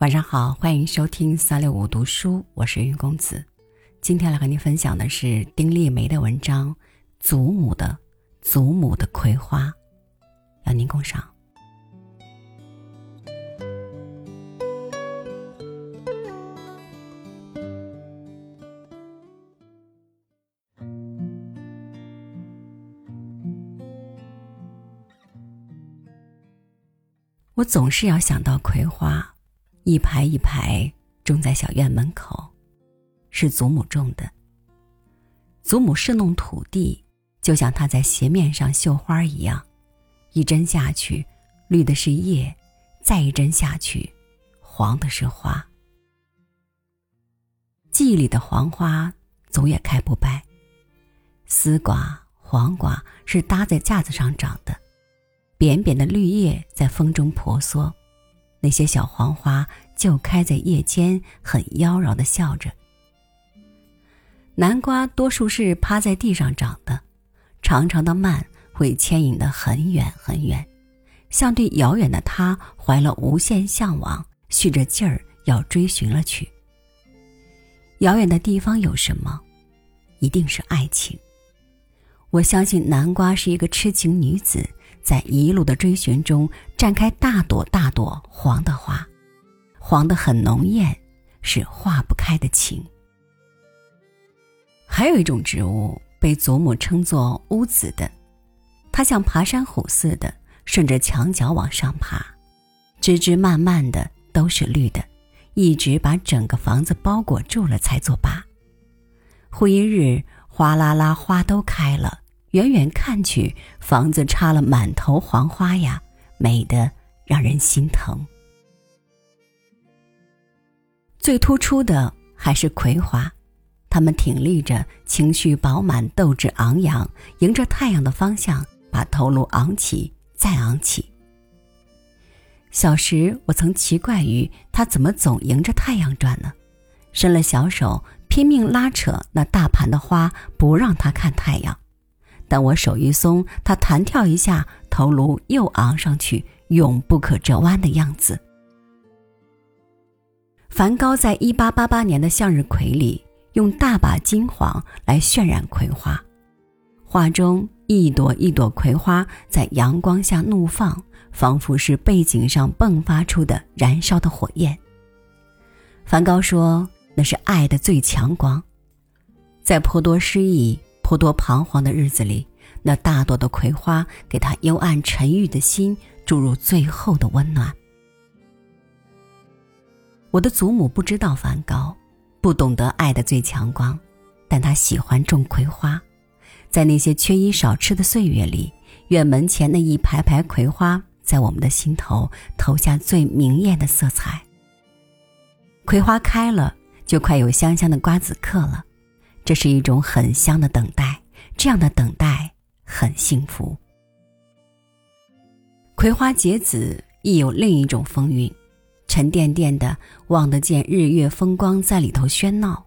晚上好，欢迎收听三六五读书，我是云公子。今天来和您分享的是丁立梅的文章《祖母的祖母的葵花》，邀您共赏。我总是要想到葵花，一排一排种在小院门口，是祖母种的。祖母侍弄土地，就像她在鞋面上绣花一样，一针下去，绿的是叶；再一针下去，黄的是花。记忆里的黄花总也开不败。丝瓜、黄瓜是搭在架子上长的。扁扁的绿叶在风中婆娑，那些小黄花就开在叶间，很妖娆的笑着。南瓜多数是趴在地上长的，长长的蔓会牵引得很远很远，像对遥远的他怀了无限向往，蓄着劲儿要追寻了去。遥远的地方有什么？一定是爱情。我相信南瓜是一个痴情女子。在一路的追寻中，绽开大朵大朵黄的花，黄的很浓艳，是化不开的情。还有一种植物被祖母称作屋子的，它像爬山虎似的，顺着墙角往上爬，枝枝蔓蔓的都是绿的，一直把整个房子包裹住了才作罢。忽一日，哗啦啦，花都开了。远远看去，房子插了满头黄花呀，美得让人心疼。最突出的还是葵花，它们挺立着，情绪饱满，斗志昂扬，迎着太阳的方向，把头颅昂起，再昂起。小时我曾奇怪于它怎么总迎着太阳转呢？伸了小手，拼命拉扯那大盘的花，不让它看太阳。但我手一松，它弹跳一下，头颅又昂上去，永不可折弯的样子。梵高在一八八八年的向日葵里，用大把金黄来渲染葵花，画中一朵一朵葵花在阳光下怒放，仿佛是背景上迸发出的燃烧的火焰。梵高说那是爱的最强光，在颇多诗意。颇多彷徨的日子里，那大朵的葵花给他幽暗沉郁的心注入最后的温暖。我的祖母不知道梵高，不懂得爱的最强光，但他喜欢种葵花，在那些缺衣少吃的岁月里，院门前那一排排葵花，在我们的心头投下最明艳的色彩。葵花开了，就快有香香的瓜子嗑了。这是一种很香的等待，这样的等待很幸福。葵花结子亦有另一种风韵，沉甸甸的，望得见日月风光在里头喧闹。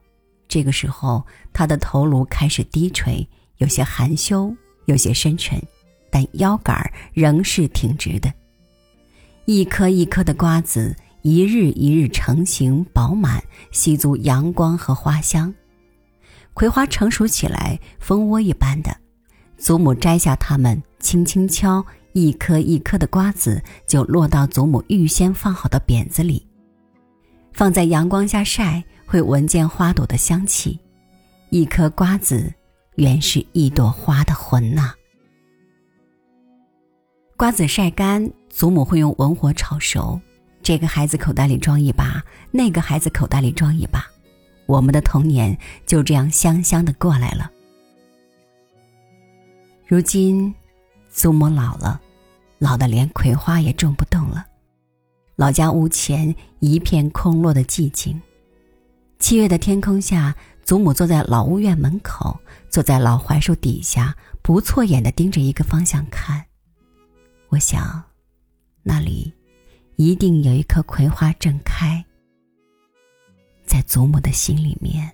这个时候，他的头颅开始低垂，有些含羞，有些深沉，但腰杆仍是挺直的。一颗一颗的瓜子，一日一日成型饱满，吸足阳光和花香。葵花成熟起来，蜂窝一般的，祖母摘下它们，轻轻敲，一颗一颗的瓜子就落到祖母预先放好的扁子里，放在阳光下晒，会闻见花朵的香气。一颗瓜子，原是一朵花的魂呐。瓜子晒干，祖母会用文火炒熟，这个孩子口袋里装一把，那个孩子口袋里装一把。我们的童年就这样香香的过来了。如今，祖母老了，老的连葵花也种不动了。老家屋前一片空落的寂静。七月的天空下，祖母坐在老屋院门口，坐在老槐树底下，不错眼的盯着一个方向看。我想，那里一定有一棵葵花正开。在祖母的心里面。